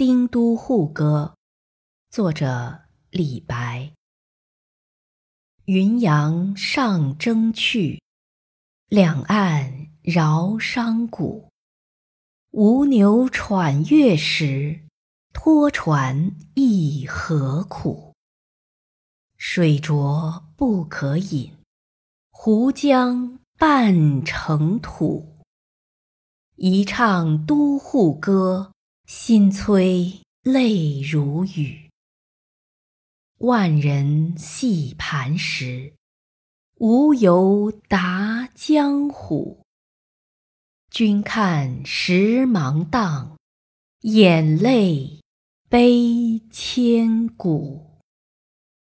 丁都护歌，作者李白。云阳上征去，两岸饶商贾。吴牛喘月时，拖船亦何苦？水浊不可饮，湖江半成土。一唱都护歌。心催泪如雨，万人戏盘石，无由达江湖。君看时芒荡，眼泪悲千古。